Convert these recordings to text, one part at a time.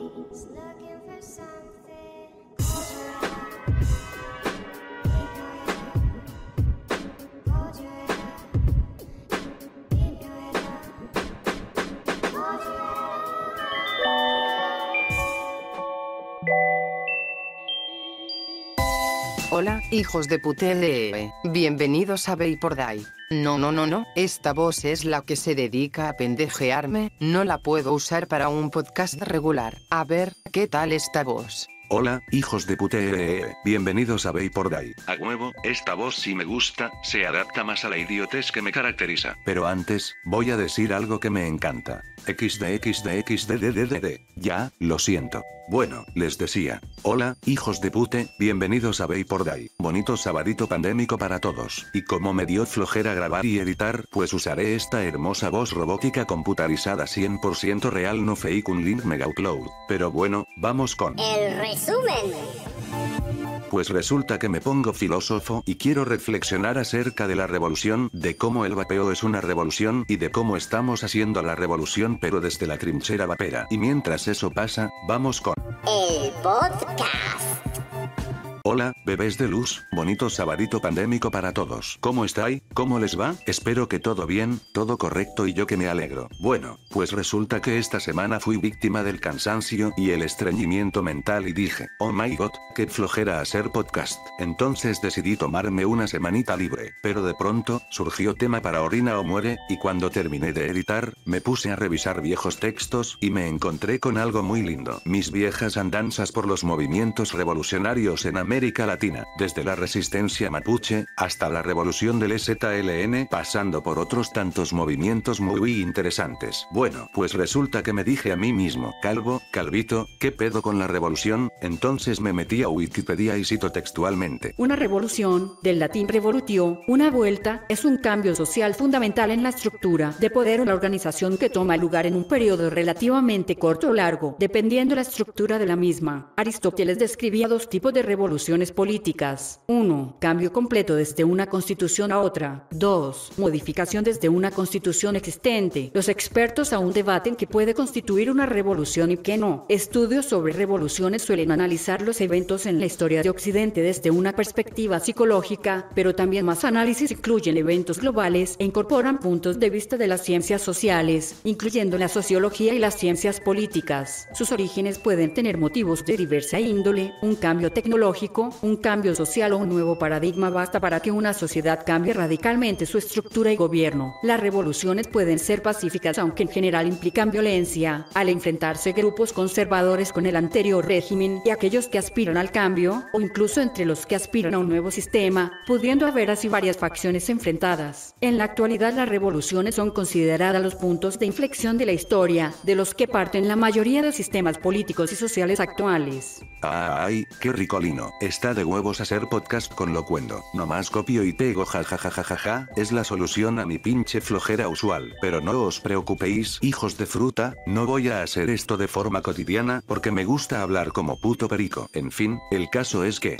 He's looking for something. Hola, hijos de putele. Bienvenidos a Vapor Die. No, no, no, no, esta voz es la que se dedica a pendejearme, no la puedo usar para un podcast regular. A ver, ¿qué tal esta voz? Hola, hijos de pute. Bienvenidos a Vapor Die. A huevo, esta voz sí me gusta, se adapta más a la idiotez que me caracteriza. Pero antes, voy a decir algo que me encanta. XDXDXDDDD. Ya, lo siento. Bueno, les decía. Hola, hijos de pute, bienvenidos a Vapor Die. Bonito sabadito pandémico para todos. Y como me dio flojera grabar y editar, pues usaré esta hermosa voz robótica computarizada 100% real no fake un link mega upload. Pero bueno, vamos con... El resumen. Pues resulta que me pongo filósofo y quiero reflexionar acerca de la revolución, de cómo el vapeo es una revolución y de cómo estamos haciendo la revolución pero desde la trinchera vapera. Y mientras eso pasa, vamos con... El podcast. Hola, bebés de luz, bonito sabadito pandémico para todos. ¿Cómo estáis? ¿Cómo les va? Espero que todo bien, todo correcto y yo que me alegro. Bueno, pues resulta que esta semana fui víctima del cansancio y el estreñimiento mental y dije, oh my god, qué flojera hacer podcast. Entonces decidí tomarme una semanita libre, pero de pronto, surgió tema para Orina o Muere, y cuando terminé de editar, me puse a revisar viejos textos y me encontré con algo muy lindo. Mis viejas andanzas por los movimientos revolucionarios en América Latina, desde la resistencia mapuche, hasta la revolución del EZLN, pasando por otros tantos movimientos muy interesantes. Bueno, pues resulta que me dije a mí mismo, Calvo, Calvito, ¿qué pedo con la revolución? Entonces me metí a Wikipedia y cito textualmente. Una revolución, del latín revolutio, una vuelta, es un cambio social fundamental en la estructura de poder o la organización que toma lugar en un periodo relativamente corto o largo, dependiendo la estructura de la misma. Aristóteles describía dos tipos de revoluciones políticas. 1. Cambio completo desde una constitución a otra. 2. Modificación desde una constitución existente. Los expertos aún debaten qué puede constituir una revolución y qué no. Estudios sobre revoluciones suelen analizar los eventos en la historia de Occidente desde una perspectiva psicológica, pero también más análisis incluyen eventos globales e incorporan puntos de vista de las ciencias sociales, incluyendo la sociología y las ciencias políticas. Sus orígenes pueden tener motivos de diversa índole, un cambio tecnológico, un cambio social o un nuevo paradigma basta para que una sociedad cambie radicalmente su estructura y gobierno. Las revoluciones pueden ser pacíficas aunque en general implican violencia, al enfrentarse grupos conservadores con el anterior régimen y aquellos que aspiran al cambio, o incluso entre los que aspiran a un nuevo sistema, pudiendo haber así varias facciones enfrentadas. En la actualidad las revoluciones son consideradas los puntos de inflexión de la historia, de los que parten la mayoría de sistemas políticos y sociales actuales. Ay, qué ricolino. Está de huevos hacer podcast con locuendo. Nomás copio y pego jajajajajaja, es la solución a mi pinche flojera usual. Pero no os preocupéis, hijos de fruta, no voy a hacer esto de forma cotidiana porque me gusta hablar como puto perico. En fin, el caso es que...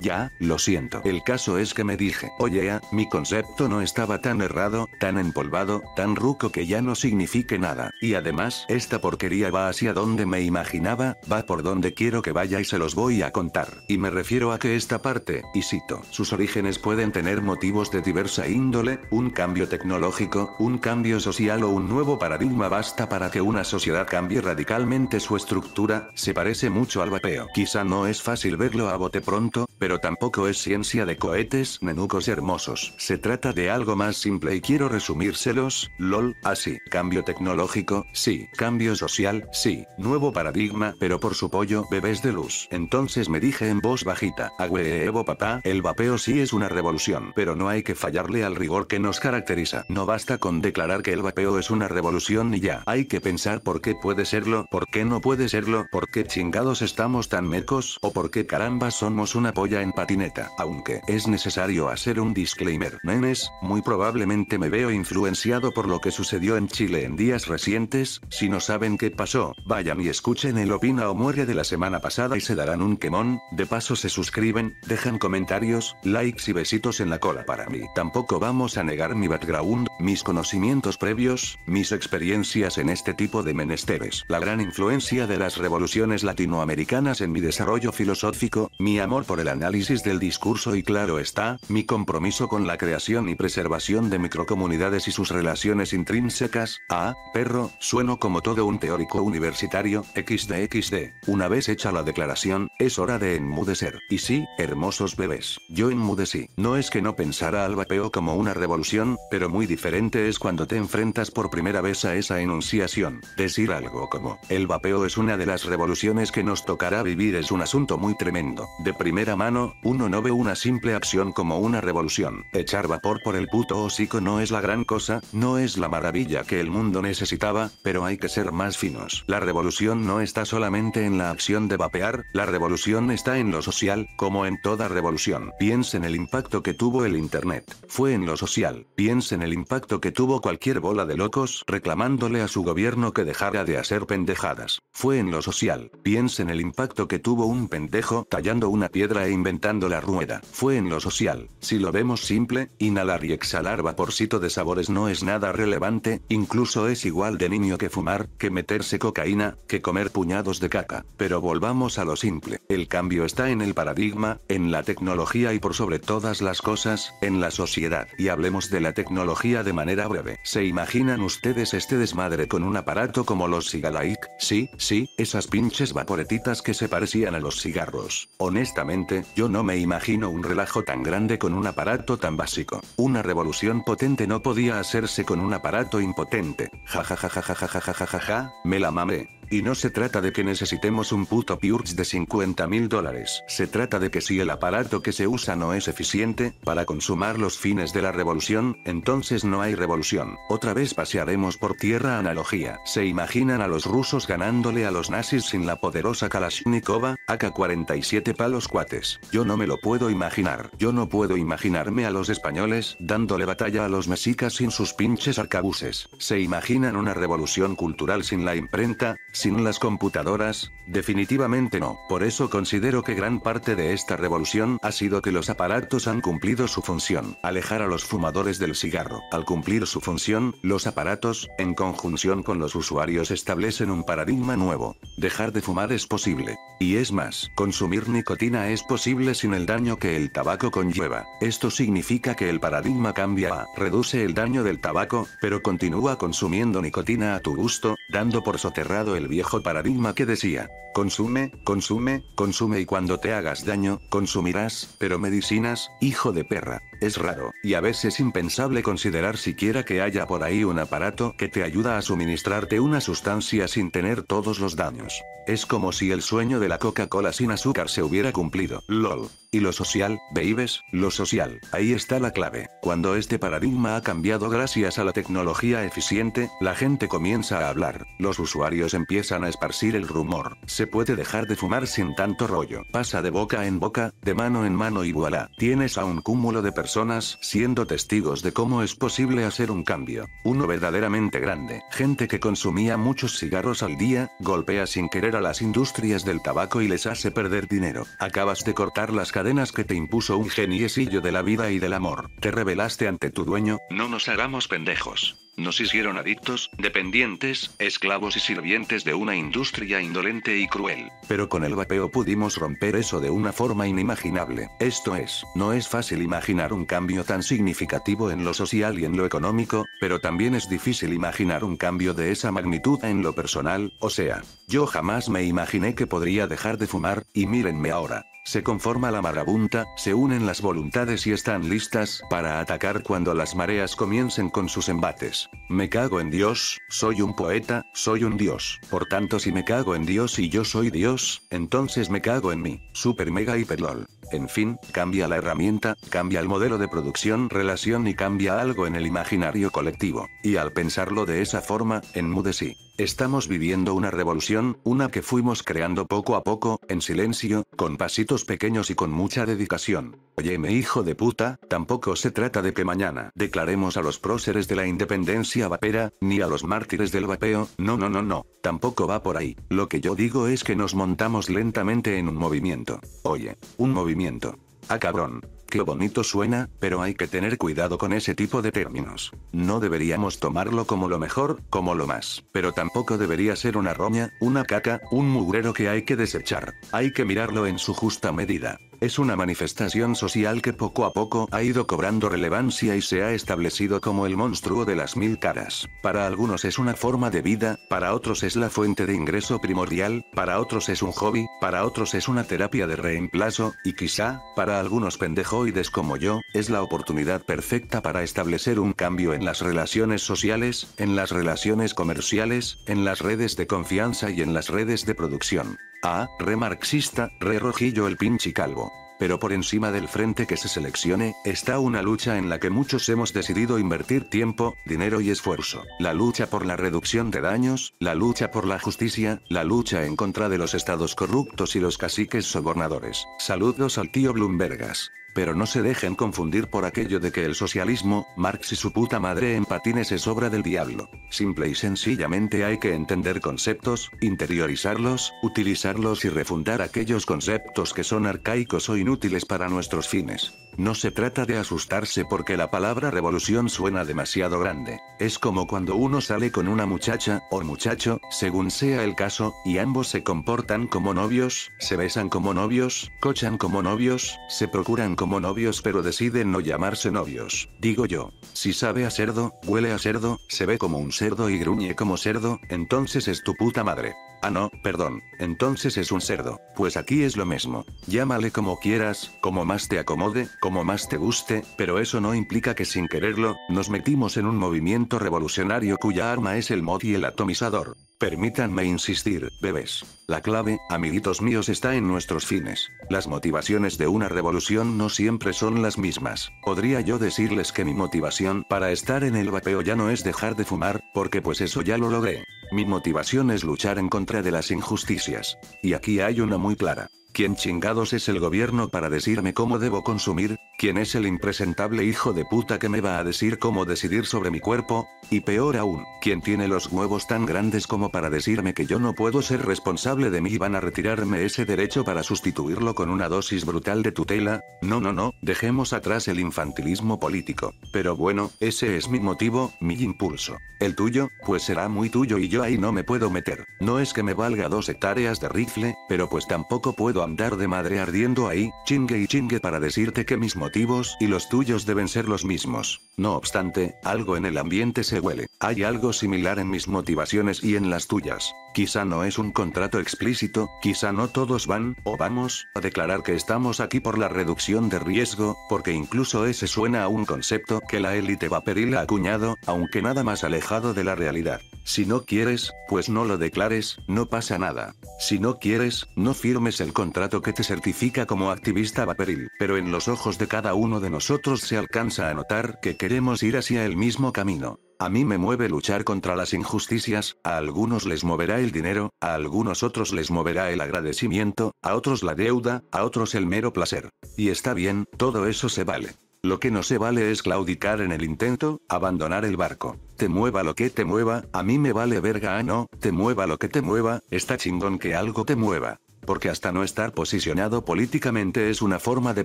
Ya, lo siento. El caso es que me dije, oye, mi concepto no estaba tan errado, tan empolvado, tan ruco que ya no signifique nada. Y además, esta porquería va hacia donde me imaginaba, va por donde quiero que vaya y se los voy a contar. Y me refiero a que esta parte, y cito, sus orígenes pueden tener motivos de diversa índole, un cambio tecnológico, un cambio social o un nuevo paradigma basta para que una sociedad cambie radicalmente su estructura, se parece mucho al vapeo. Quizá no es fácil verlo a bote pronto, pero tampoco es ciencia de cohetes, nenucos hermosos. Se trata de algo más simple y quiero resumírselos, lol, así. Cambio tecnológico, sí. Cambio social, sí. Nuevo paradigma, pero por su pollo, bebés de luz. Entonces me dije en voz bajita, a huevo papá, el vapeo sí es una revolución, pero no hay que fallarle al rigor que nos caracteriza. No basta con declarar que el vapeo es una revolución y ya. Hay que pensar por qué puede serlo, por qué no puede serlo, por qué chingados estamos tan mecos, o por qué caramba somos una polla en patineta. Aunque es necesario hacer un disclaimer. Nenes, muy probablemente me veo influenciado por lo que sucedió en Chile en días recientes. Si no saben qué pasó, vayan y escuchen el opina o muere de la semana pasada y se darán un quemón. De paso se suscriben, dejan comentarios, likes y besitos en la cola para mí. Tampoco vamos a negar mi background, mis conocimientos previos, mis experiencias en este tipo de menesteres. La gran influencia de las revoluciones latinoamericanas en mi desarrollo filosófico, mi amor por el análisis del discurso y claro está, mi compromiso con la creación y preservación de microcomunidades y sus relaciones intrínsecas. Ah, perro, sueno como todo un teórico universitario, XDXD. Una vez hecha la declaración, es hora de enmudecer. Y sí, hermosos bebés, yo enmudecí. No es que no pensara al vapeo como una revolución, pero muy diferente es cuando te enfrentas por primera vez a esa enunciación. Decir algo como, el vapeo es una de las revoluciones que nos tocará vivir es un asunto muy tremendo. De primera mano, uno no ve una simple acción como una revolución. Echar vapor por el puto hocico no es la gran cosa, no es la maravilla que el mundo necesitaba, pero hay que ser más finos. La revolución no está solamente en la acción de vapear, la revolución está en lo social, como en toda revolución. Piensa en el impacto que tuvo el Internet. Fue en lo social. Piensa en el impacto que tuvo cualquier bola de locos reclamándole a su gobierno que dejara de hacer pendejadas. Fue en lo social. Piensa en el impacto que tuvo un pendejo tallando una piedra e inventando la rueda. Fue en lo social. Si lo vemos simple, inhalar y exhalar vaporcito de sabores no es nada relevante, incluso es igual de niño que fumar, que meterse cocaína, que comer puñados de caca. Pero volvamos a lo simple. El cambio está en el paradigma, en la tecnología y por sobre todas las cosas, en la sociedad. Y hablemos de la tecnología de manera breve. ¿Se imaginan ustedes este desmadre con un aparato como los Cigalaic? Sí, sí, esas pinches vaporetitas que se parecían a los cigarros. Honestamente, yo no me imagino un relajo tan grande con un aparato tan básico. Una revolución potente no podía hacerse con un aparato impotente. Ja ja ja ja ja ja ja ja me la mamé. Y no se trata de que necesitemos un puto Purge de 50 mil dólares. Se trata de que si el aparato que se usa no es eficiente, para consumar los fines de la revolución, entonces no hay revolución. Otra vez pasearemos por tierra analogía. ¿Se imaginan a los rusos ganándole a los nazis sin la poderosa Kalashnikova, AK-47 palos cuates? Yo no me lo puedo imaginar. Yo no puedo imaginarme a los españoles, dándole batalla a los mexicas sin sus pinches arcabuces. ¿Se imaginan una revolución cultural sin la imprenta, sin las computadoras, definitivamente no. Por eso considero que gran parte de esta revolución ha sido que los aparatos han cumplido su función, alejar a los fumadores del cigarro. Al cumplir su función, los aparatos, en conjunción con los usuarios establecen un paradigma nuevo. Dejar de fumar es posible. Y es más, consumir nicotina es posible sin el daño que el tabaco conlleva. Esto significa que el paradigma cambia reduce el daño del tabaco, pero continúa consumiendo nicotina a tu gusto, dando por soterrado el viejo paradigma que decía, consume, consume, consume y cuando te hagas daño, consumirás, pero medicinas, hijo de perra. Es raro, y a veces impensable considerar siquiera que haya por ahí un aparato que te ayuda a suministrarte una sustancia sin tener todos los daños. Es como si el sueño de la Coca-Cola sin azúcar se hubiera cumplido. LOL. Y lo social, babies, lo social. Ahí está la clave. Cuando este paradigma ha cambiado gracias a la tecnología eficiente, la gente comienza a hablar. Los usuarios empiezan a esparcir el rumor. Se puede dejar de fumar sin tanto rollo. Pasa de boca en boca, de mano en mano y voilà. Tienes a un cúmulo de personas siendo testigos de cómo es posible hacer un cambio. Uno verdaderamente grande. Gente que consumía muchos cigarros al día, golpea sin querer a las industrias del tabaco y les hace perder dinero. Acabas de cortar las cadenas que te impuso un geniesillo de la vida y del amor. Te rebelaste ante tu dueño. No nos hagamos pendejos. Nos hicieron adictos, dependientes, esclavos y sirvientes de una industria indolente y cruel. Pero con el vapeo pudimos romper eso de una forma inimaginable. Esto es, no es fácil imaginar un cambio tan significativo en lo social y en lo económico, pero también es difícil imaginar un cambio de esa magnitud en lo personal, o sea, yo jamás me imaginé que podría dejar de fumar, y mírenme ahora. Se conforma la marabunta, se unen las voluntades y están listas para atacar cuando las mareas comiencen con sus embates. Me cago en Dios, soy un poeta, soy un dios. Por tanto si me cago en Dios y yo soy Dios, entonces me cago en mí. Super mega hiper lol. En fin, cambia la herramienta, cambia el modelo de producción, relación y cambia algo en el imaginario colectivo. Y al pensarlo de esa forma, enmudecí. Estamos viviendo una revolución, una que fuimos creando poco a poco, en silencio, con pasitos pequeños y con mucha dedicación. Óyeme hijo de puta, tampoco se trata de que mañana declaremos a los próceres de la independencia vapera, ni a los mártires del vapeo, no no no no, tampoco va por ahí. Lo que yo digo es que nos montamos lentamente en un movimiento. Oye, un movimiento. Ah cabrón. Qué bonito suena, pero hay que tener cuidado con ese tipo de términos. No deberíamos tomarlo como lo mejor, como lo más. Pero tampoco debería ser una roña, una caca, un mugrero que hay que desechar. Hay que mirarlo en su justa medida. Es una manifestación social que poco a poco ha ido cobrando relevancia y se ha establecido como el monstruo de las mil caras. Para algunos es una forma de vida, para otros es la fuente de ingreso primordial, para otros es un hobby, para otros es una terapia de reemplazo, y quizá, para algunos pendejoides como yo, es la oportunidad perfecta para establecer un cambio en las relaciones sociales, en las relaciones comerciales, en las redes de confianza y en las redes de producción. Ah, re marxista, re rojillo el pinche calvo. Pero por encima del frente que se seleccione, está una lucha en la que muchos hemos decidido invertir tiempo, dinero y esfuerzo. La lucha por la reducción de daños, la lucha por la justicia, la lucha en contra de los estados corruptos y los caciques sobornadores. Saludos al tío Bloombergas. Pero no se dejen confundir por aquello de que el socialismo, Marx y su puta madre en patines es obra del diablo. Simple y sencillamente hay que entender conceptos, interiorizarlos, utilizarlos y refundar aquellos conceptos que son arcaicos o inútiles para nuestros fines. No se trata de asustarse porque la palabra revolución suena demasiado grande. Es como cuando uno sale con una muchacha, o muchacho, según sea el caso, y ambos se comportan como novios, se besan como novios, cochan como novios, se procuran como novios pero deciden no llamarse novios. Digo yo, si sabe a cerdo, huele a cerdo, se ve como un cerdo y gruñe como cerdo, entonces es tu puta madre. Ah no, perdón, entonces es un cerdo. Pues aquí es lo mismo. Llámale como quieras, como más te acomode, como más te guste, pero eso no implica que sin quererlo, nos metimos en un movimiento revolucionario cuya arma es el mod y el atomizador. Permítanme insistir, bebés. La clave, amiguitos míos, está en nuestros fines. Las motivaciones de una revolución no siempre son las mismas. Podría yo decirles que mi motivación para estar en el vapeo ya no es dejar de fumar, porque pues eso ya lo logré. Mi motivación es luchar en contra de las injusticias. Y aquí hay una muy clara. ¿Quién chingados es el gobierno para decirme cómo debo consumir? ¿Quién es el impresentable hijo de puta que me va a decir cómo decidir sobre mi cuerpo? Y peor aún, ¿quién tiene los huevos tan grandes como para decirme que yo no puedo ser responsable de mí y van a retirarme ese derecho para sustituirlo con una dosis brutal de tutela? No, no, no, dejemos atrás el infantilismo político. Pero bueno, ese es mi motivo, mi impulso. El tuyo, pues será muy tuyo y yo ahí no me puedo meter. No es que me valga dos hectáreas de rifle, pero pues tampoco puedo andar de madre ardiendo ahí, chingue y chingue para decirte que mis motivos y los tuyos deben ser los mismos. No obstante, algo en el ambiente se huele. Hay algo similar en mis motivaciones y en las tuyas. Quizá no es un contrato explícito, quizá no todos van, o vamos, a declarar que estamos aquí por la reducción de riesgo, porque incluso ese suena a un concepto que la élite vaporil ha acuñado, aunque nada más alejado de la realidad. Si no quieres, pues no lo declares, no pasa nada. Si no quieres, no firmes el contrato que te certifica como activista vaporil. Pero en los ojos de cada uno de nosotros se alcanza a notar que queremos ir hacia el mismo camino. A mí me mueve luchar contra las injusticias, a algunos les moverá el dinero, a algunos otros les moverá el agradecimiento, a otros la deuda, a otros el mero placer. Y está bien, todo eso se vale. Lo que no se vale es claudicar en el intento, abandonar el barco. Te mueva lo que te mueva, a mí me vale verga, ah no, te mueva lo que te mueva, está chingón que algo te mueva. Porque hasta no estar posicionado políticamente es una forma de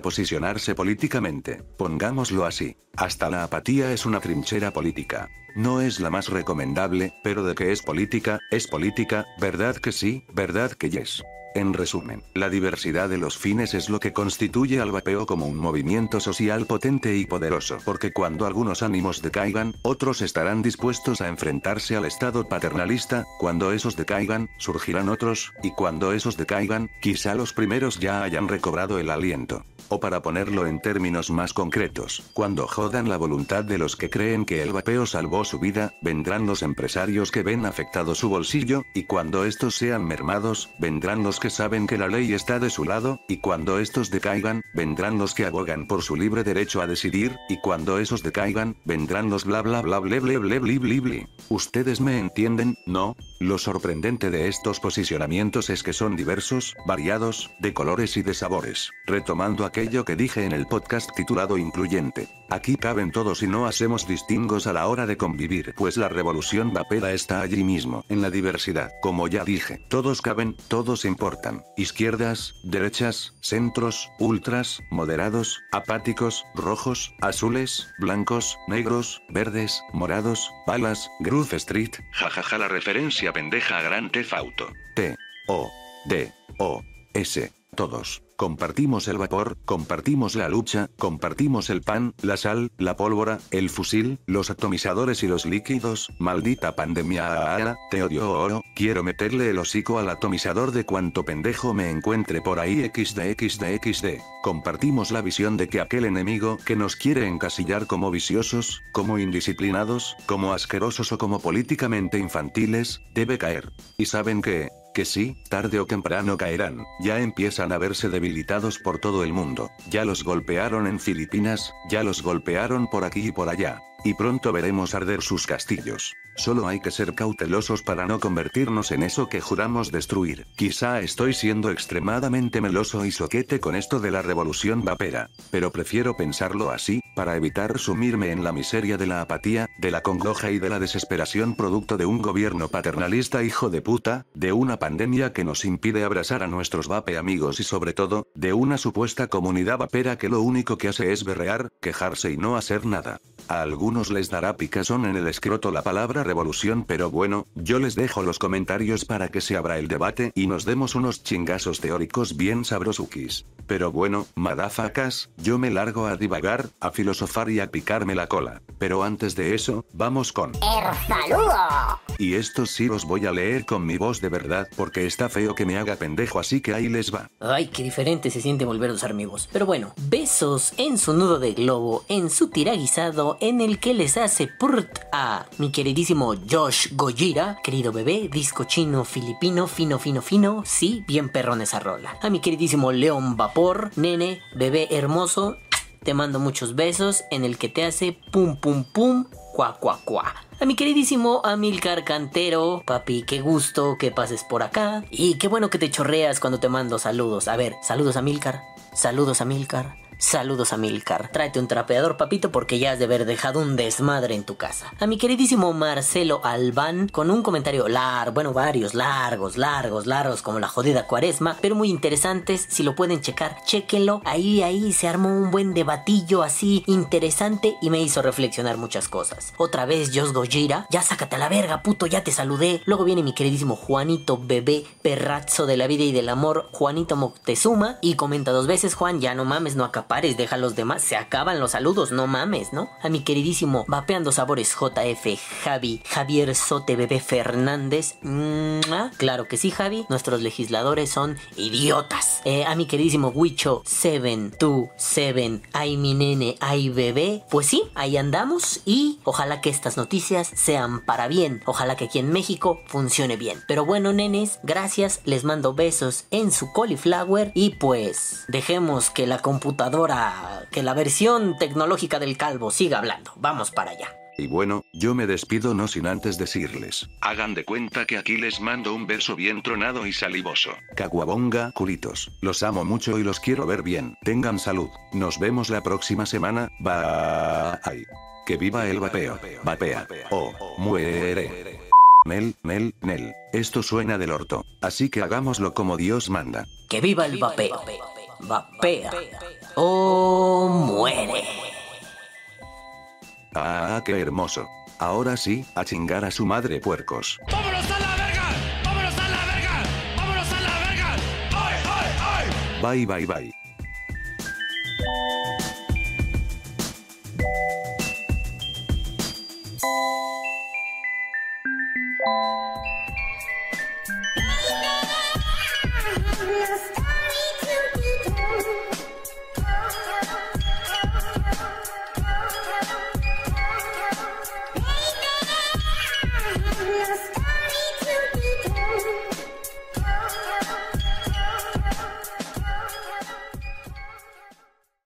posicionarse políticamente, pongámoslo así. Hasta la apatía es una trinchera política. No es la más recomendable, pero de que es política, es política, ¿verdad que sí? ¿Verdad que yes? En resumen, la diversidad de los fines es lo que constituye al vapeo como un movimiento social potente y poderoso, porque cuando algunos ánimos decaigan, otros estarán dispuestos a enfrentarse al Estado paternalista, cuando esos decaigan, surgirán otros, y cuando esos decaigan, quizá los primeros ya hayan recobrado el aliento. O para ponerlo en términos más concretos, cuando jodan la voluntad de los que creen que el vapeo salvó su vida, vendrán los empresarios que ven afectado su bolsillo, y cuando estos sean mermados, vendrán los que saben que la ley está de su lado, y cuando estos decaigan, vendrán los que abogan por su libre derecho a decidir, y cuando esos decaigan, vendrán los bla bla bla ble ble ble bli bli bli. ¿Ustedes me entienden? ¿No? Lo sorprendente de estos posicionamientos es que son diversos, variados, de colores y de sabores. Retomando aquello que dije en el podcast titulado Incluyente. Aquí caben todos y no hacemos distingos a la hora de convivir, pues la revolución vapera está allí mismo, en la diversidad. Como ya dije, todos caben, todos importan. Izquierdas, derechas, centros, ultras, moderados, apáticos, rojos, azules, blancos, negros, verdes, morados, balas, Groove Street, jajaja la referencia pendeja Gran Theft Auto. T, O, D, O, S, todos. Compartimos el vapor, compartimos la lucha, compartimos el pan, la sal, la pólvora, el fusil, los atomizadores y los líquidos, maldita pandemia, te odio oro, quiero meterle el hocico al atomizador de cuanto pendejo me encuentre por ahí xd xd xd. Compartimos la visión de que aquel enemigo que nos quiere encasillar como viciosos, como indisciplinados, como asquerosos o como políticamente infantiles, debe caer. Y saben que, que sí, tarde o temprano caerán, ya empiezan a verse debilitados por todo el mundo, ya los golpearon en Filipinas, ya los golpearon por aquí y por allá, y pronto veremos arder sus castillos. Solo hay que ser cautelosos para no convertirnos en eso que juramos destruir. Quizá estoy siendo extremadamente meloso y soquete con esto de la revolución vapera, pero prefiero pensarlo así, para evitar sumirme en la miseria de la apatía, de la congoja y de la desesperación producto de un gobierno paternalista hijo de puta, de una pandemia que nos impide abrazar a nuestros vape amigos y sobre todo, de una supuesta comunidad vapera que lo único que hace es berrear, quejarse y no hacer nada. A algunos les dará picazón en el escroto la palabra revolución, pero bueno, yo les dejo los comentarios para que se abra el debate y nos demos unos chingazos teóricos bien sabrosukis. Pero bueno, madafacas, yo me largo a divagar, a filosofar y a picarme la cola. Pero antes de eso, vamos con... El saludo. Y estos sí los voy a leer con mi voz de verdad porque está feo que me haga pendejo así que ahí les va. Ay, qué diferente se siente volver a usar mi voz. Pero bueno, besos en su nudo de globo, en su tiraguisado, en el que les hace purt a mi queridísimo Josh Gojira, querido bebé, disco chino filipino, fino, fino, fino, sí, bien perrón esa rola. A mi queridísimo León Vapor, nene, bebé hermoso, te mando muchos besos en el que te hace pum, pum, pum, cuá, cuá, cuá. A mi queridísimo Amilcar Cantero, papi, qué gusto que pases por acá. Y qué bueno que te chorreas cuando te mando saludos. A ver, saludos Amilcar, saludos Amilcar. Saludos a Milcar. Tráete un trapeador, papito, porque ya has de haber dejado un desmadre en tu casa. A mi queridísimo Marcelo Albán, con un comentario largo, bueno, varios, largos, largos, largos, como la jodida cuaresma, pero muy interesantes. Si lo pueden checar, chéquenlo. Ahí, ahí se armó un buen debatillo así interesante y me hizo reflexionar muchas cosas. Otra vez, Jos Gojira, ya sácate a la verga, puto, ya te saludé. Luego viene mi queridísimo Juanito, bebé, perrazo de la vida y del amor, Juanito Moctezuma, y comenta dos veces, Juan, ya no mames, no acapares, deja a los demás, se acaban los saludos, no mames, ¿no? A mi queridísimo Vapeando Sabores JF Javi, Javier Sote Bebé Fernández, ¡mua! claro que sí, Javi, nuestros legisladores son idiotas. Eh, a mi queridísimo Wicho 727, ay mi nene, ay bebé, pues sí, ahí andamos y ojalá que estas noticias sean para bien, ojalá que aquí en México funcione bien. Pero bueno, nenes, gracias, les mando besos en su cauliflower y pues dejemos que la computadora, que la versión tecnológica del calvo siga hablando. Vamos para allá. Y bueno, yo me despido no sin antes decirles. Hagan de cuenta que aquí les mando un beso bien tronado y salivoso. Caguabonga, culitos. Los amo mucho y los quiero ver bien. Tengan salud. Nos vemos la próxima semana. Bye. Que viva el vapeo. Vapea. O muere. Nel, Nel, Nel. Esto suena del orto. Así que hagámoslo como Dios manda. Que viva el vapeo. Vapea. O muere. Ah, qué hermoso. Ahora sí, a chingar a su madre puercos. ¡Vámonos a la verga! ¡Vámonos a la verga! ¡Vámonos a la verga! ¡Ay, ay, ay! Bye bye bye.